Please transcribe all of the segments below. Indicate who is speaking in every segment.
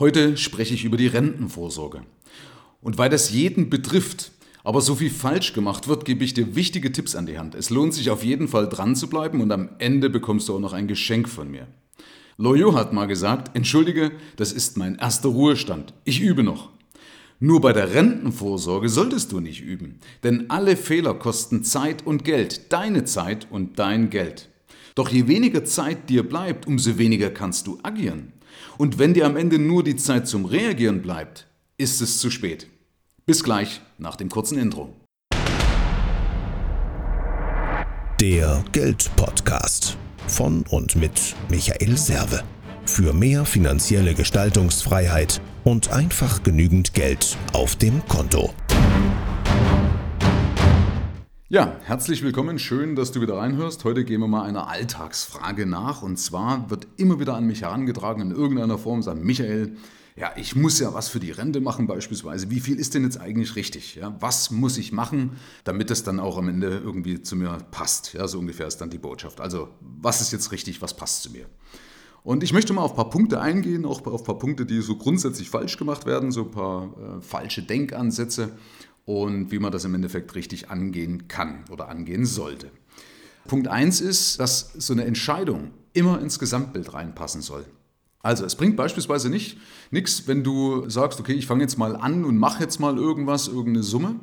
Speaker 1: Heute spreche ich über die Rentenvorsorge. Und weil das jeden betrifft, aber so viel falsch gemacht wird, gebe ich dir wichtige Tipps an die Hand. Es lohnt sich auf jeden Fall dran zu bleiben und am Ende bekommst du auch noch ein Geschenk von mir. Loyo hat mal gesagt, entschuldige, das ist mein erster Ruhestand. Ich übe noch. Nur bei der Rentenvorsorge solltest du nicht üben, denn alle Fehler kosten Zeit und Geld, deine Zeit und dein Geld. Doch je weniger Zeit dir bleibt, umso weniger kannst du agieren. Und wenn dir am Ende nur die Zeit zum Reagieren bleibt, ist es zu spät. Bis gleich nach dem kurzen Intro.
Speaker 2: Der Geldpodcast von und mit Michael Serve. Für mehr finanzielle Gestaltungsfreiheit und einfach genügend Geld auf dem Konto.
Speaker 1: Ja, herzlich willkommen. Schön, dass du wieder reinhörst. Heute gehen wir mal einer Alltagsfrage nach. Und zwar wird immer wieder an mich herangetragen in irgendeiner Form, sagt Michael, ja, ich muss ja was für die Rente machen beispielsweise. Wie viel ist denn jetzt eigentlich richtig? Ja, was muss ich machen, damit es dann auch am Ende irgendwie zu mir passt? Ja, so ungefähr ist dann die Botschaft. Also, was ist jetzt richtig, was passt zu mir? Und ich möchte mal auf ein paar Punkte eingehen, auch auf ein paar Punkte, die so grundsätzlich falsch gemacht werden, so ein paar äh, falsche Denkansätze und wie man das im Endeffekt richtig angehen kann oder angehen sollte. Punkt 1 ist, dass so eine Entscheidung immer ins Gesamtbild reinpassen soll. Also es bringt beispielsweise nicht nichts, wenn du sagst, okay, ich fange jetzt mal an und mache jetzt mal irgendwas, irgendeine Summe,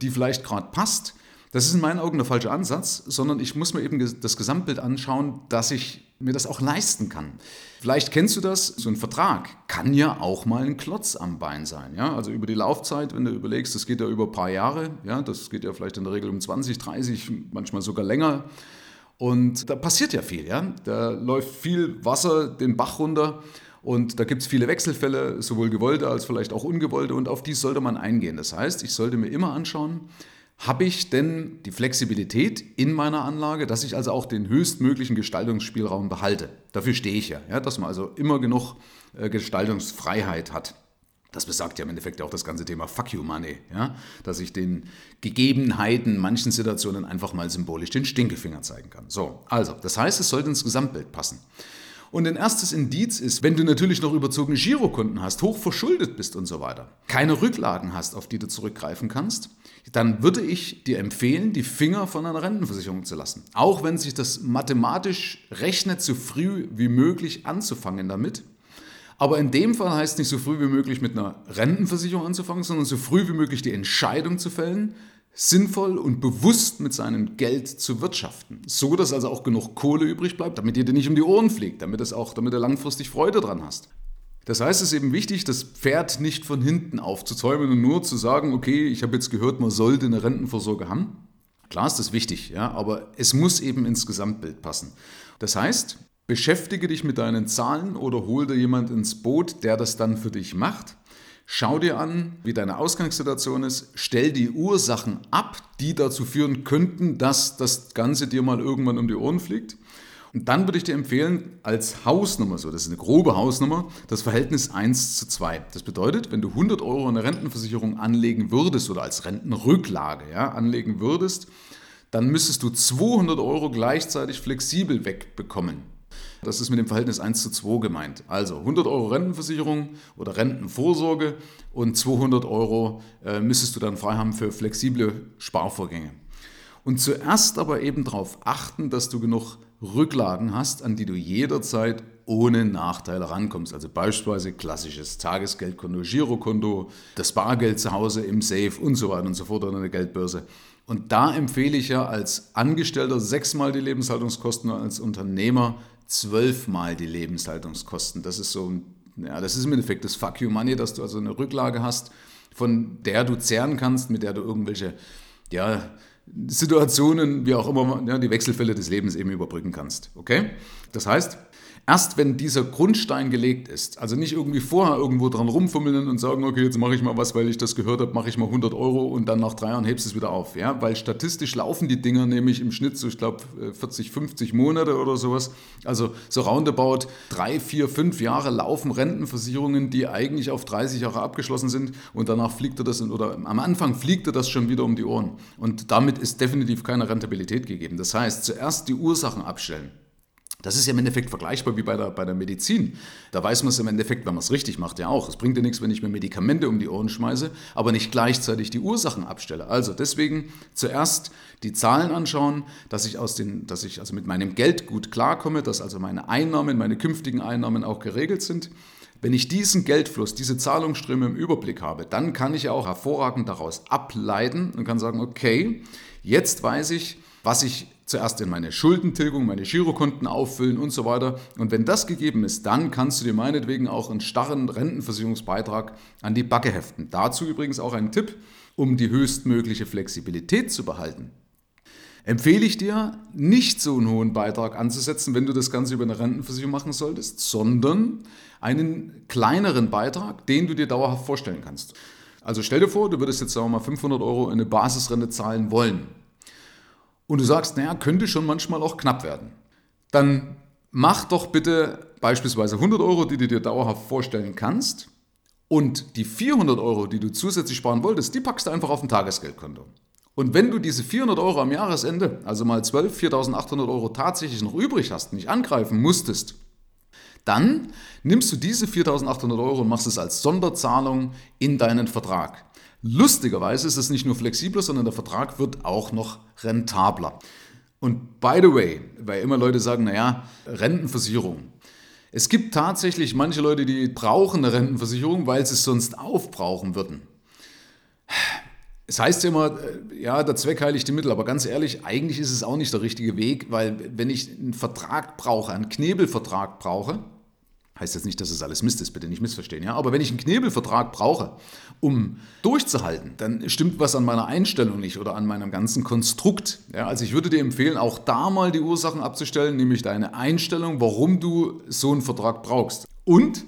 Speaker 1: die vielleicht gerade passt. Das ist in meinen Augen der falsche Ansatz, sondern ich muss mir eben das Gesamtbild anschauen, dass ich mir das auch leisten kann. Vielleicht kennst du das, so ein Vertrag kann ja auch mal ein Klotz am Bein sein. Ja? Also über die Laufzeit, wenn du überlegst, das geht ja über ein paar Jahre, ja? das geht ja vielleicht in der Regel um 20, 30, manchmal sogar länger. Und da passiert ja viel, ja. Da läuft viel Wasser den Bach runter und da gibt es viele Wechselfälle, sowohl gewollte als vielleicht auch ungewollte, und auf die sollte man eingehen. Das heißt, ich sollte mir immer anschauen, habe ich denn die Flexibilität in meiner Anlage, dass ich also auch den höchstmöglichen Gestaltungsspielraum behalte? Dafür stehe ich ja, ja dass man also immer genug äh, Gestaltungsfreiheit hat. Das besagt ja im Endeffekt auch das ganze Thema Fuck you Money, ja? dass ich den Gegebenheiten manchen Situationen einfach mal symbolisch den Stinkefinger zeigen kann. So, also, das heißt, es sollte ins Gesamtbild passen. Und ein erstes Indiz ist, wenn du natürlich noch überzogene Girokunden hast, hoch verschuldet bist und so weiter, keine Rücklagen hast, auf die du zurückgreifen kannst, dann würde ich dir empfehlen, die Finger von einer Rentenversicherung zu lassen. Auch wenn sich das mathematisch rechnet, so früh wie möglich anzufangen damit. Aber in dem Fall heißt es nicht so früh wie möglich mit einer Rentenversicherung anzufangen, sondern so früh wie möglich die Entscheidung zu fällen, sinnvoll und bewusst mit seinem Geld zu wirtschaften. So, dass also auch genug Kohle übrig bleibt, damit ihr dir nicht um die Ohren fliegt, damit, es auch, damit du langfristig Freude dran hast. Das heißt, es ist eben wichtig, das Pferd nicht von hinten aufzuzäumen und nur zu sagen, okay, ich habe jetzt gehört, man sollte eine Rentenvorsorge haben. Klar ist das wichtig, ja, aber es muss eben ins Gesamtbild passen. Das heißt, beschäftige dich mit deinen Zahlen oder hol dir jemand ins Boot, der das dann für dich macht Schau dir an, wie deine Ausgangssituation ist, stell die Ursachen ab, die dazu führen könnten, dass das Ganze dir mal irgendwann um die Ohren fliegt. Und dann würde ich dir empfehlen, als Hausnummer, so das ist eine grobe Hausnummer, das Verhältnis 1 zu 2. Das bedeutet, wenn du 100 Euro in eine Rentenversicherung anlegen würdest oder als Rentenrücklage ja, anlegen würdest, dann müsstest du 200 Euro gleichzeitig flexibel wegbekommen. Das ist mit dem Verhältnis 1 zu 2 gemeint. Also 100 Euro Rentenversicherung oder Rentenvorsorge und 200 Euro äh, müsstest du dann frei haben für flexible Sparvorgänge. Und zuerst aber eben darauf achten, dass du genug Rücklagen hast, an die du jederzeit ohne Nachteile rankommst. Also beispielsweise klassisches Tagesgeldkonto, Girokonto, das Bargeld zu Hause im Safe und so weiter und so fort oder eine Geldbörse. Und da empfehle ich ja als Angestellter sechsmal die Lebenshaltungskosten, als Unternehmer zwölfmal die Lebenshaltungskosten. Das ist so, ja, das ist im Endeffekt das Fuck you Money, dass du also eine Rücklage hast, von der du zehren kannst, mit der du irgendwelche, ja, Situationen, wie auch immer, ja, die Wechselfälle des Lebens eben überbrücken kannst. Okay? Das heißt, Erst wenn dieser Grundstein gelegt ist, also nicht irgendwie vorher irgendwo dran rumfummeln und sagen, okay, jetzt mache ich mal was, weil ich das gehört habe, mache ich mal 100 Euro und dann nach drei Jahren hebst du es wieder auf. Ja? Weil statistisch laufen die Dinger nämlich im Schnitt so, ich glaube, 40, 50 Monate oder sowas. Also so roundabout drei, vier, fünf Jahre laufen Rentenversicherungen, die eigentlich auf 30 Jahre abgeschlossen sind und danach fliegt er das, in, oder am Anfang fliegt er das schon wieder um die Ohren. Und damit ist definitiv keine Rentabilität gegeben. Das heißt, zuerst die Ursachen abstellen. Das ist ja im Endeffekt vergleichbar wie bei der, bei der Medizin. Da weiß man es im Endeffekt, wenn man es richtig macht, ja auch. Es bringt ja nichts, wenn ich mir Medikamente um die Ohren schmeiße, aber nicht gleichzeitig die Ursachen abstelle. Also deswegen zuerst die Zahlen anschauen, dass ich, aus den, dass ich also mit meinem Geld gut klarkomme, dass also meine Einnahmen, meine künftigen Einnahmen auch geregelt sind. Wenn ich diesen Geldfluss, diese Zahlungsströme im Überblick habe, dann kann ich ja auch hervorragend daraus ableiten und kann sagen, okay, jetzt weiß ich, was ich zuerst in meine Schuldentilgung, meine Girokonten auffüllen und so weiter. Und wenn das gegeben ist, dann kannst du dir meinetwegen auch einen starren Rentenversicherungsbeitrag an die Backe heften. Dazu übrigens auch ein Tipp, um die höchstmögliche Flexibilität zu behalten. Empfehle ich dir, nicht so einen hohen Beitrag anzusetzen, wenn du das Ganze über eine Rentenversicherung machen solltest, sondern einen kleineren Beitrag, den du dir dauerhaft vorstellen kannst. Also stell dir vor, du würdest jetzt sagen wir mal 500 Euro in eine Basisrente zahlen wollen und du sagst, naja, könnte schon manchmal auch knapp werden, dann mach doch bitte beispielsweise 100 Euro, die du dir dauerhaft vorstellen kannst und die 400 Euro, die du zusätzlich sparen wolltest, die packst du einfach auf ein Tagesgeldkonto. Und wenn du diese 400 Euro am Jahresende, also mal 12, 4.800 Euro tatsächlich noch übrig hast, nicht angreifen musstest, dann nimmst du diese 4.800 Euro und machst es als Sonderzahlung in deinen Vertrag. Lustigerweise ist es nicht nur flexibler, sondern der Vertrag wird auch noch rentabler. Und by the way, weil immer Leute sagen, naja, Rentenversicherung. Es gibt tatsächlich manche Leute, die brauchen eine Rentenversicherung, weil sie es sonst aufbrauchen würden. Es heißt ja immer, äh, ja, der Zweck heiligt die Mittel, aber ganz ehrlich, eigentlich ist es auch nicht der richtige Weg, weil wenn ich einen Vertrag brauche, einen Knebelvertrag brauche, Heißt jetzt nicht, dass es alles Mist ist, bitte nicht missverstehen. Ja? Aber wenn ich einen Knebelvertrag brauche, um durchzuhalten, dann stimmt was an meiner Einstellung nicht oder an meinem ganzen Konstrukt. Ja? Also ich würde dir empfehlen, auch da mal die Ursachen abzustellen, nämlich deine Einstellung, warum du so einen Vertrag brauchst. Und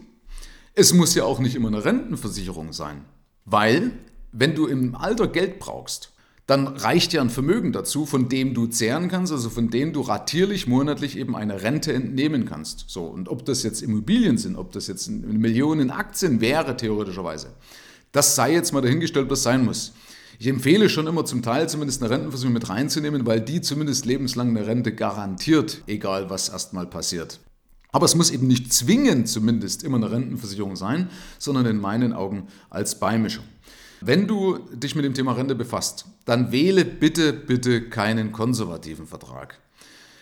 Speaker 1: es muss ja auch nicht immer eine Rentenversicherung sein. Weil, wenn du im Alter Geld brauchst, dann reicht ja ein Vermögen dazu, von dem du zehren kannst, also von dem du ratierlich monatlich eben eine Rente entnehmen kannst. So, und ob das jetzt Immobilien sind, ob das jetzt Millionen Aktien wäre, theoretischerweise, das sei jetzt mal dahingestellt, was sein muss. Ich empfehle schon immer zum Teil zumindest eine Rentenversicherung mit reinzunehmen, weil die zumindest lebenslang eine Rente garantiert, egal was erstmal passiert. Aber es muss eben nicht zwingend zumindest immer eine Rentenversicherung sein, sondern in meinen Augen als Beimischung. Wenn du dich mit dem Thema Rente befasst, dann wähle bitte, bitte keinen konservativen Vertrag.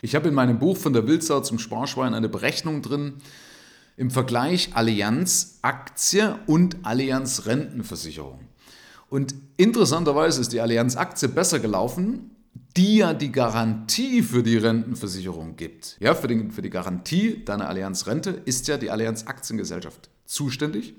Speaker 1: Ich habe in meinem Buch von der Wildsau zum Sparschwein eine Berechnung drin im Vergleich Allianz Aktie und Allianz Rentenversicherung. Und interessanterweise ist die Allianz Aktie besser gelaufen, die ja die Garantie für die Rentenversicherung gibt. Ja, für, den, für die Garantie deiner Allianz Rente ist ja die Allianz Aktiengesellschaft zuständig.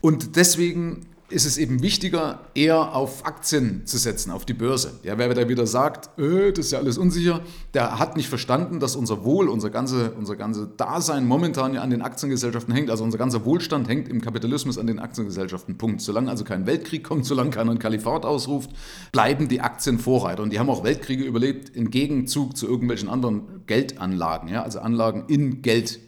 Speaker 1: Und deswegen ist es eben wichtiger, eher auf Aktien zu setzen, auf die Börse. Ja, wer da wieder sagt, äh, das ist ja alles unsicher, der hat nicht verstanden, dass unser Wohl, unser ganze, unser ganze Dasein momentan ja an den Aktiengesellschaften hängt. Also unser ganzer Wohlstand hängt im Kapitalismus an den Aktiengesellschaften. Punkt. Solange also kein Weltkrieg kommt, solange keiner ein Kalifat ausruft, bleiben die Aktien Vorreiter. Und die haben auch Weltkriege überlebt im Gegenzug zu irgendwelchen anderen Geldanlagen, ja, also Anlagen in Geld.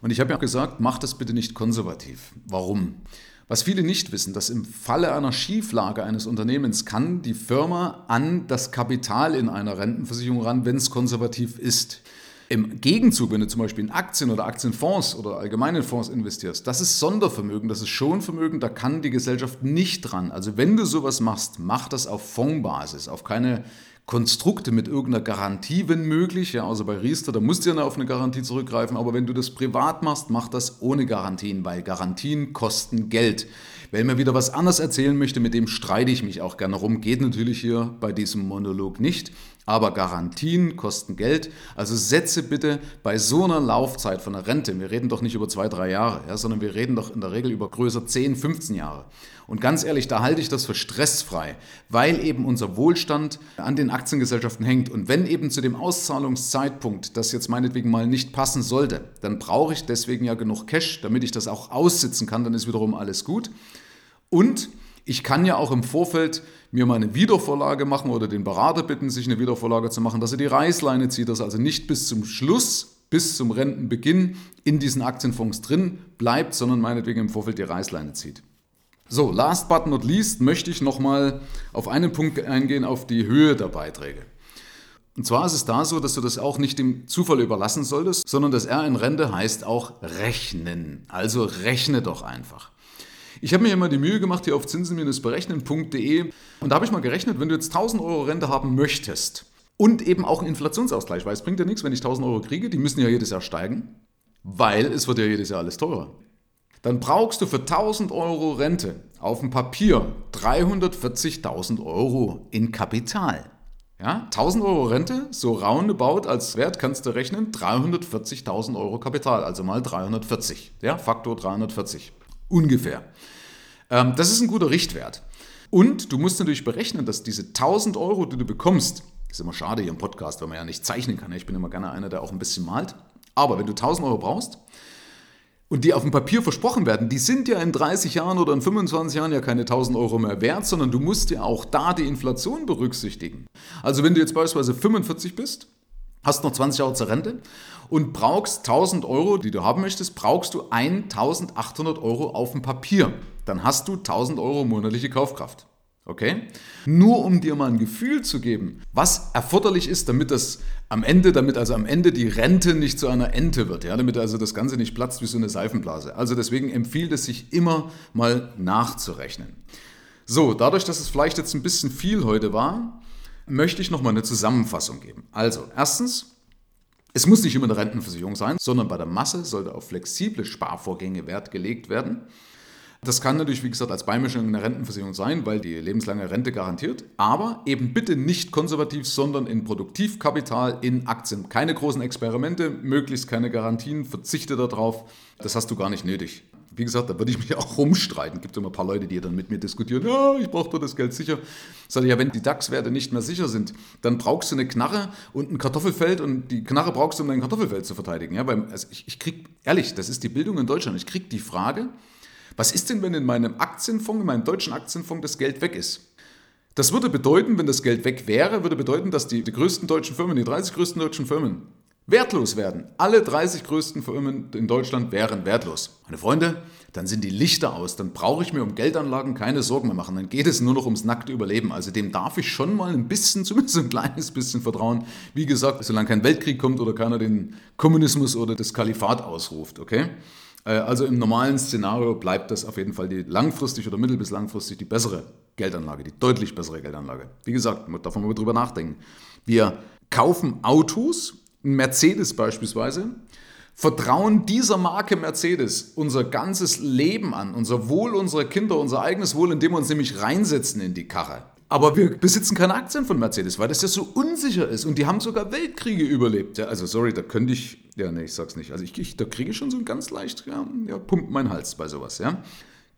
Speaker 1: Und ich habe ja auch gesagt, macht das bitte nicht konservativ. Warum? Was viele nicht wissen, dass im Falle einer Schieflage eines Unternehmens kann die Firma an das Kapital in einer Rentenversicherung ran, wenn es konservativ ist. Im Gegenzug, wenn du zum Beispiel in Aktien oder Aktienfonds oder allgemeinen Fonds investierst, das ist Sondervermögen, das ist Schonvermögen, da kann die Gesellschaft nicht dran. Also wenn du sowas machst, mach das auf Fondsbasis, auf keine Konstrukte mit irgendeiner Garantie, wenn möglich. Ja, also bei Riester, da musst du ja auf eine Garantie zurückgreifen, aber wenn du das privat machst, mach das ohne Garantien, weil Garantien kosten Geld. Wer mir wieder was anderes erzählen möchte, mit dem streite ich mich auch gerne rum. Geht natürlich hier bei diesem Monolog nicht. Aber Garantien kosten Geld. Also setze bitte bei so einer Laufzeit von der Rente, wir reden doch nicht über zwei, drei Jahre, ja, sondern wir reden doch in der Regel über größer 10, 15 Jahre. Und ganz ehrlich, da halte ich das für stressfrei, weil eben unser Wohlstand an den Aktiengesellschaften hängt. Und wenn eben zu dem Auszahlungszeitpunkt das jetzt meinetwegen mal nicht passen sollte, dann brauche ich deswegen ja genug Cash, damit ich das auch aussitzen kann, dann ist wiederum alles gut. Und ich kann ja auch im Vorfeld mir mal eine Wiedervorlage machen oder den Berater bitten, sich eine Wiedervorlage zu machen, dass er die Reißleine zieht, dass er also nicht bis zum Schluss, bis zum Rentenbeginn in diesen Aktienfonds drin bleibt, sondern meinetwegen im Vorfeld die Reißleine zieht. So, last but not least möchte ich nochmal auf einen Punkt eingehen, auf die Höhe der Beiträge. Und zwar ist es da so, dass du das auch nicht dem Zufall überlassen solltest, sondern das R in Rente heißt auch rechnen. Also rechne doch einfach. Ich habe mir immer die Mühe gemacht, hier auf zinsen-berechnen.de und da habe ich mal gerechnet, wenn du jetzt 1000 Euro Rente haben möchtest und eben auch einen Inflationsausgleich, weil es bringt ja nichts, wenn ich 1000 Euro kriege, die müssen ja jedes Jahr steigen, weil es wird ja jedes Jahr alles teurer. Dann brauchst du für 1000 Euro Rente auf dem Papier 340.000 Euro in Kapital. Ja, 1000 Euro Rente, so roundabout als Wert kannst du rechnen, 340.000 Euro Kapital, also mal 340. Ja, Faktor 340. Ungefähr. Ähm, das ist ein guter Richtwert. Und du musst natürlich berechnen, dass diese 1000 Euro, die du bekommst, ist immer schade hier im Podcast, weil man ja nicht zeichnen kann. Ich bin immer gerne einer, der auch ein bisschen malt. Aber wenn du 1000 Euro brauchst, und die auf dem Papier versprochen werden, die sind ja in 30 Jahren oder in 25 Jahren ja keine 1000 Euro mehr wert, sondern du musst ja auch da die Inflation berücksichtigen. Also wenn du jetzt beispielsweise 45 bist, hast noch 20 Jahre zur Rente und brauchst 1000 Euro, die du haben möchtest, brauchst du 1800 Euro auf dem Papier. Dann hast du 1000 Euro monatliche Kaufkraft. Okay? Nur um dir mal ein Gefühl zu geben, was erforderlich ist, damit das am Ende, damit also am Ende die Rente nicht zu einer Ente wird, ja, damit also das Ganze nicht platzt wie so eine Seifenblase. Also deswegen empfiehlt es sich immer mal nachzurechnen. So, dadurch, dass es vielleicht jetzt ein bisschen viel heute war, möchte ich nochmal eine Zusammenfassung geben. Also, erstens, es muss nicht immer eine Rentenversicherung sein, sondern bei der Masse sollte auf flexible Sparvorgänge Wert gelegt werden. Das kann natürlich, wie gesagt, als Beimischung in der Rentenversicherung sein, weil die lebenslange Rente garantiert. Aber eben bitte nicht konservativ, sondern in Produktivkapital, in Aktien. Keine großen Experimente, möglichst keine Garantien, verzichte darauf. Das hast du gar nicht nötig. Wie gesagt, da würde ich mich auch rumstreiten. Gibt immer ein paar Leute, die dann mit mir diskutieren, ja, ich brauche doch das Geld sicher. Sag ich, ja, wenn die DAX-Werte nicht mehr sicher sind, dann brauchst du eine Knarre und ein Kartoffelfeld und die Knarre brauchst du, um dein Kartoffelfeld zu verteidigen. Ja, weil also ich, ich krieg, ehrlich, das ist die Bildung in Deutschland, ich kriege die Frage, was ist denn, wenn in meinem Aktienfonds, in meinem deutschen Aktienfonds das Geld weg ist? Das würde bedeuten, wenn das Geld weg wäre, würde bedeuten, dass die, die größten deutschen Firmen, die 30 größten deutschen Firmen, wertlos werden. Alle 30 größten Firmen in Deutschland wären wertlos. Meine Freunde, dann sind die Lichter aus. Dann brauche ich mir um Geldanlagen keine Sorgen mehr machen. Dann geht es nur noch ums nackte Überleben. Also dem darf ich schon mal ein bisschen, zumindest ein kleines bisschen vertrauen. Wie gesagt, solange kein Weltkrieg kommt oder keiner den Kommunismus oder das Kalifat ausruft, okay? Äh, also im normalen Szenario bleibt das auf jeden Fall die langfristig oder mittel- bis langfristig die bessere Geldanlage, die deutlich bessere Geldanlage. Wie gesagt, darf man mal drüber nachdenken. Wir kaufen Autos, Mercedes beispielsweise, vertrauen dieser Marke Mercedes unser ganzes Leben an, unser Wohl unserer Kinder, unser eigenes Wohl, indem wir uns nämlich reinsetzen in die Karre. Aber wir besitzen keine Aktien von Mercedes, weil das ja so unsicher ist. Und die haben sogar Weltkriege überlebt. Ja, also sorry, da könnte ich, ja, nee, ich sag's nicht. Also ich, ich da kriege ich schon so ein ganz leicht, ja, ja, pumpt mein Hals bei sowas, ja.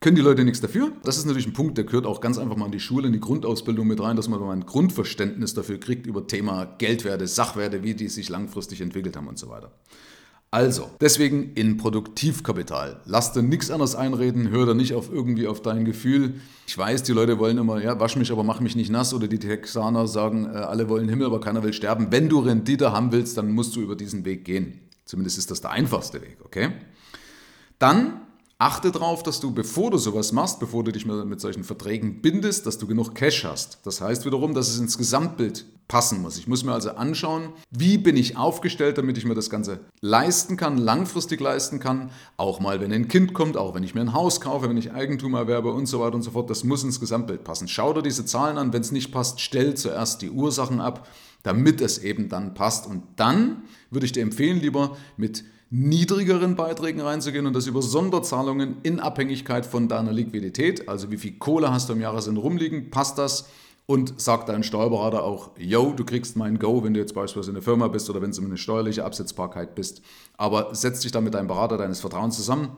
Speaker 1: Können die Leute nichts dafür? Das ist natürlich ein Punkt, der gehört auch ganz einfach mal in die Schule, in die Grundausbildung mit rein, dass man mal ein Grundverständnis dafür kriegt über Thema Geldwerte, Sachwerte, wie die sich langfristig entwickelt haben und so weiter. Also, deswegen in Produktivkapital. Lass dir nichts anderes einreden, hör da nicht auf irgendwie auf dein Gefühl. Ich weiß, die Leute wollen immer, ja, wasch mich, aber mach mich nicht nass. Oder die Texaner sagen, äh, alle wollen Himmel, aber keiner will sterben. Wenn du Rendite haben willst, dann musst du über diesen Weg gehen. Zumindest ist das der einfachste Weg, okay? Dann Achte darauf, dass du, bevor du sowas machst, bevor du dich mit solchen Verträgen bindest, dass du genug Cash hast. Das heißt wiederum, dass es ins Gesamtbild passen muss. Ich muss mir also anschauen, wie bin ich aufgestellt, damit ich mir das Ganze leisten kann, langfristig leisten kann. Auch mal, wenn ein Kind kommt, auch wenn ich mir ein Haus kaufe, wenn ich Eigentum erwerbe und so weiter und so fort. Das muss ins Gesamtbild passen. Schau dir diese Zahlen an. Wenn es nicht passt, stell zuerst die Ursachen ab, damit es eben dann passt. Und dann würde ich dir empfehlen, lieber mit niedrigeren Beiträgen reinzugehen und das über Sonderzahlungen in Abhängigkeit von deiner Liquidität, also wie viel Kohle hast du im Jahresende rumliegen, passt das und sagt dein Steuerberater auch, yo, du kriegst mein Go, wenn du jetzt beispielsweise eine Firma bist oder wenn es um eine steuerliche Absetzbarkeit bist. Aber setz dich dann mit deinem Berater deines Vertrauens zusammen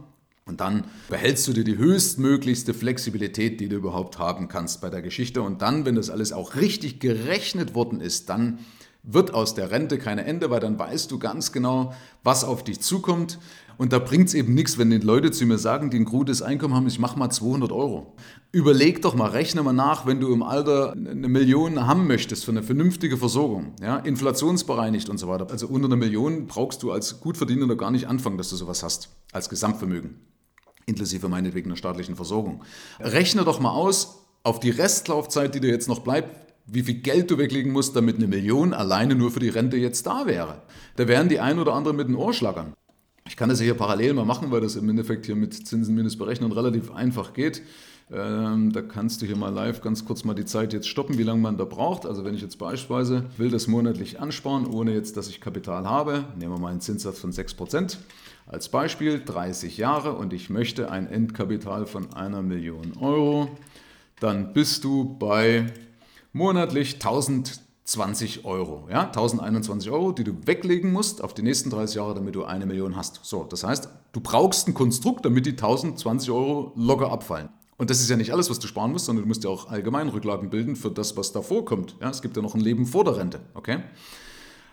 Speaker 1: und dann behältst du dir die höchstmöglichste Flexibilität, die du überhaupt haben kannst bei der Geschichte. Und dann, wenn das alles auch richtig gerechnet worden ist, dann wird aus der Rente keine Ende, weil dann weißt du ganz genau, was auf dich zukommt. Und da bringt es eben nichts, wenn die Leute zu mir sagen, die ein gutes Einkommen haben, ich mache mal 200 Euro. Überleg doch mal, rechne mal nach, wenn du im Alter eine Million haben möchtest für eine vernünftige Versorgung, ja, inflationsbereinigt und so weiter. Also unter einer Million brauchst du als Gutverdienender gar nicht anfangen, dass du sowas hast, als Gesamtvermögen, inklusive meinetwegen der staatlichen Versorgung. Rechne doch mal aus, auf die Restlaufzeit, die dir jetzt noch bleibt, wie viel Geld du weglegen musst, damit eine Million alleine nur für die Rente jetzt da wäre. Da wären die ein oder anderen mit den Ohr schlagern. Ich kann das hier parallel mal machen, weil das im Endeffekt hier mit Zinsen minus Berechnen relativ einfach geht. Ähm, da kannst du hier mal live ganz kurz mal die Zeit jetzt stoppen, wie lange man da braucht. Also wenn ich jetzt beispielsweise will das monatlich ansparen, ohne jetzt, dass ich Kapital habe, nehmen wir mal einen Zinssatz von 6%. Als Beispiel 30 Jahre und ich möchte ein Endkapital von einer Million Euro, dann bist du bei monatlich 1020 Euro. Ja? 1021 Euro, die du weglegen musst auf die nächsten 30 Jahre, damit du eine Million hast. So, das heißt, du brauchst ein Konstrukt, damit die 1020 Euro locker abfallen. Und das ist ja nicht alles, was du sparen musst, sondern du musst ja auch allgemein Rücklagen bilden für das, was davor kommt. Ja, es gibt ja noch ein Leben vor der Rente. Okay?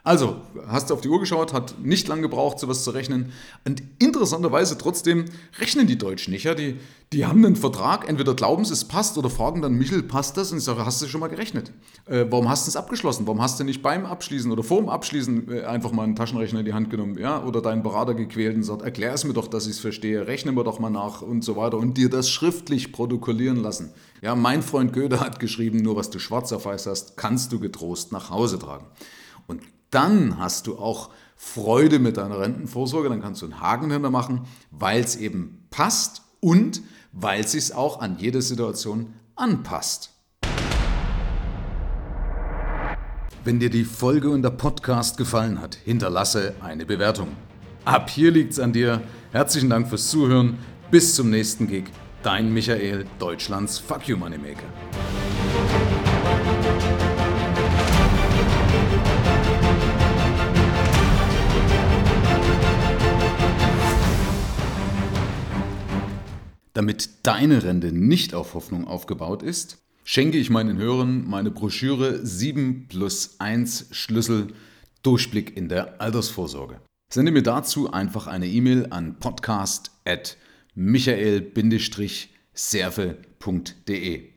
Speaker 1: Also, hast du auf die Uhr geschaut, hat nicht lange gebraucht, sowas zu rechnen. Und interessanterweise trotzdem rechnen die Deutschen nicht. Ja? Die, die haben einen Vertrag, entweder glauben sie, es passt oder fragen dann, Michel, passt das? Und ich sage, hast du schon mal gerechnet? Äh, warum hast du es abgeschlossen? Warum hast du nicht beim Abschließen oder vorm Abschließen äh, einfach mal einen Taschenrechner in die Hand genommen? Ja? Oder deinen Berater gequält und sagt, erklär es mir doch, dass ich es verstehe, rechne mir doch mal nach und so weiter und dir das schriftlich protokollieren lassen. Ja, mein Freund Goethe hat geschrieben, nur was du schwarz auf weiß hast, kannst du getrost nach Hause tragen. Und dann hast du auch Freude mit deiner Rentenvorsorge, dann kannst du einen Haken hinter machen, weil es eben passt und weil es sich auch an jede Situation anpasst. Wenn dir die Folge und der Podcast gefallen hat, hinterlasse eine Bewertung. Ab hier liegt es an dir. Herzlichen Dank fürs Zuhören. Bis zum nächsten Gig. Dein Michael, Deutschlands Fuck You Moneymaker. Damit deine Rente nicht auf Hoffnung aufgebaut ist, schenke ich meinen Hörern meine Broschüre 7 plus 1 Schlüssel Durchblick in der Altersvorsorge. Sende mir dazu einfach eine E-Mail an podcast.michael-serve.de.